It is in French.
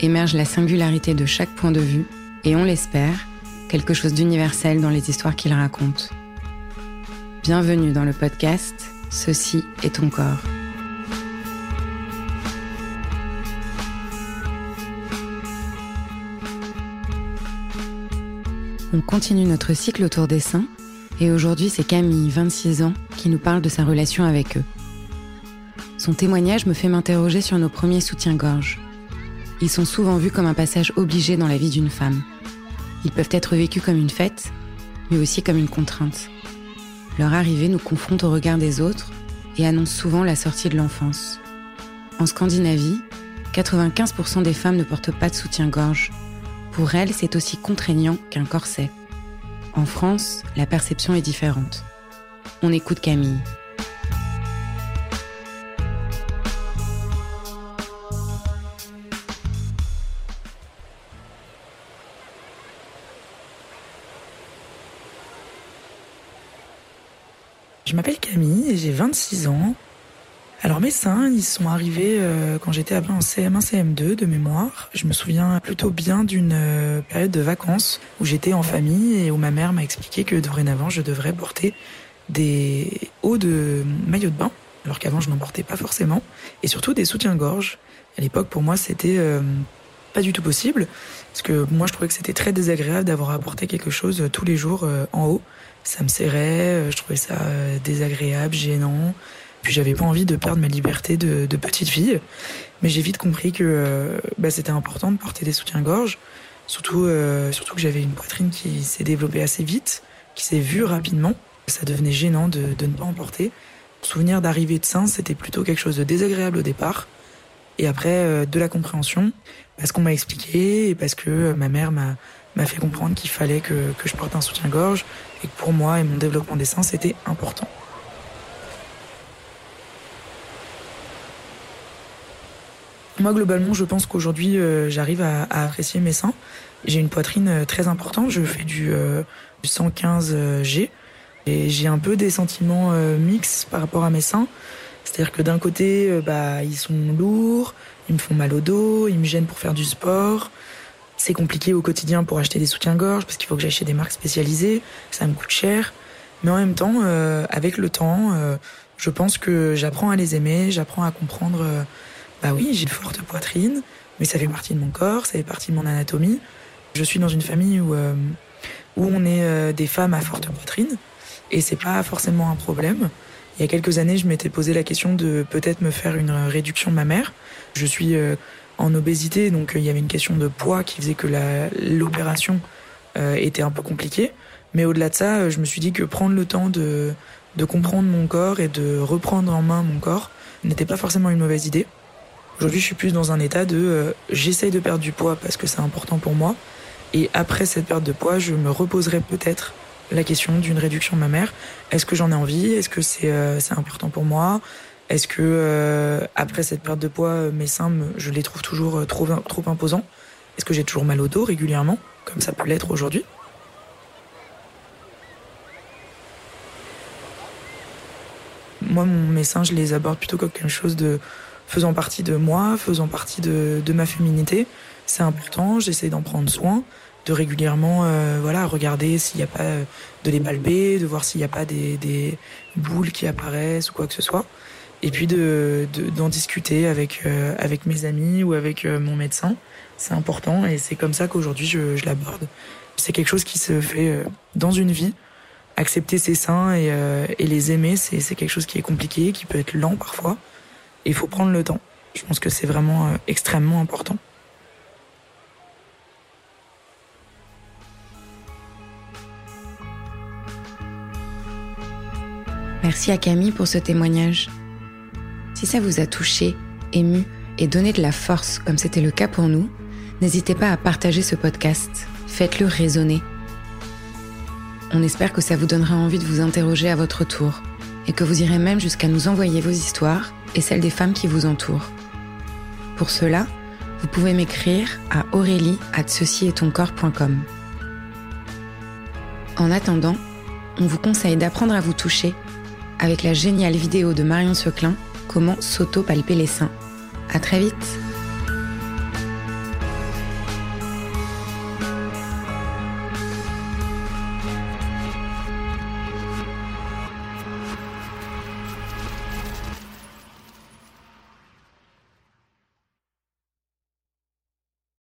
émerge la singularité de chaque point de vue et on l'espère, quelque chose d'universel dans les histoires qu'il raconte. Bienvenue dans le podcast Ceci est ton corps. On continue notre cycle autour des seins et aujourd'hui c'est Camille, 26 ans, qui nous parle de sa relation avec eux. Son témoignage me fait m'interroger sur nos premiers soutiens-gorge. Ils sont souvent vus comme un passage obligé dans la vie d'une femme. Ils peuvent être vécus comme une fête, mais aussi comme une contrainte. Leur arrivée nous confronte au regard des autres et annonce souvent la sortie de l'enfance. En Scandinavie, 95% des femmes ne portent pas de soutien-gorge. Pour elles, c'est aussi contraignant qu'un corset. En France, la perception est différente. On écoute Camille. Je m'appelle Camille et j'ai 26 ans. Alors mes seins, ils sont arrivés euh, quand j'étais en CM1, CM2 de mémoire. Je me souviens plutôt bien d'une euh, période de vacances où j'étais en famille et où ma mère m'a expliqué que dorénavant je devrais porter des hauts de maillot de bain, alors qu'avant je n'en portais pas forcément, et surtout des soutiens-gorge. À l'époque pour moi c'était euh, pas du tout possible, parce que moi je trouvais que c'était très désagréable d'avoir à porter quelque chose tous les jours en haut ça me serrait, euh, je trouvais ça euh, désagréable, gênant. Puis j'avais pas envie de perdre ma liberté de, petite fille. Mais j'ai vite compris que euh, bah, c'était important de porter des soutiens-gorge. Surtout, surtout que j'avais une poitrine qui s'est développée assez vite, qui s'est vue rapidement. Ça devenait gênant de, ne pas en porter. Souvenir d'arrivée de sein, c'était plutôt quelque chose de désagréable au départ. Et après, de la compréhension, parce qu'on m'a expliqué et parce que ma mère m'a m'a fait comprendre qu'il fallait que, que, je porte un soutien-gorge et que pour moi et mon développement des seins, c'était important. Moi, globalement, je pense qu'aujourd'hui, euh, j'arrive à, apprécier mes seins. J'ai une poitrine euh, très importante. Je fais du, euh, 115G. Et j'ai un peu des sentiments euh, mixtes par rapport à mes seins. C'est-à-dire que d'un côté, bah, ils sont lourds, ils me font mal au dos, ils me gênent pour faire du sport. C'est compliqué au quotidien pour acheter des soutiens-gorge parce qu'il faut que j'achète des marques spécialisées, ça me coûte cher. Mais en même temps, avec le temps, je pense que j'apprends à les aimer, j'apprends à comprendre, bah oui, j'ai une forte poitrine, mais ça fait partie de mon corps, ça fait partie de mon anatomie. Je suis dans une famille où, où on est des femmes à forte poitrine, et c'est pas forcément un problème. Il y a quelques années, je m'étais posé la question de peut-être me faire une réduction mammaire. Je suis euh, en obésité, donc euh, il y avait une question de poids qui faisait que l'opération euh, était un peu compliquée. Mais au-delà de ça, je me suis dit que prendre le temps de, de comprendre mon corps et de reprendre en main mon corps n'était pas forcément une mauvaise idée. Aujourd'hui, je suis plus dans un état de j'essaye de perdre du poids parce que c'est important pour moi. Et après cette perte de poids, je me reposerai peut-être la question d'une réduction mammaire. Est-ce que j'en ai envie? Est-ce que c'est euh, important pour moi? Est-ce que euh, après cette perte de poids, euh, mes seins, je les trouve toujours trop, trop imposants? Est-ce que j'ai toujours mal au dos régulièrement, comme ça peut l'être aujourd'hui? Moi, mes seins, je les aborde plutôt comme quelque chose de faisant partie de moi, faisant partie de, de ma féminité. C'est important, j'essaie d'en prendre soin de régulièrement euh, voilà regarder s'il n'y a pas euh, de les balber, de voir s'il n'y a pas des, des, boules qui apparaissent ou quoi que ce soit, et puis de d'en discuter avec euh, avec mes amis ou avec mon médecin. C'est important et c'est comme ça qu'aujourd'hui je, je l'aborde. C'est quelque chose qui se fait dans une vie. Accepter ses seins et, et les aimer, c'est quelque chose qui est compliqué, qui peut être lent parfois. Il faut prendre le temps. Je pense que c'est vraiment extrêmement important. Merci à Camille pour ce témoignage. Si ça vous a touché, ému et donné de la force comme c'était le cas pour nous, n'hésitez pas à partager ce podcast. Faites-le résonner. On espère que ça vous donnera envie de vous interroger à votre tour et que vous irez même jusqu'à nous envoyer vos histoires et celles des femmes qui vous entourent. Pour cela, vous pouvez m'écrire à aurélie at corps.com. En attendant, on vous conseille d'apprendre à vous toucher avec la géniale vidéo de Marion Seclin Comment s'auto-palper les seins. À très vite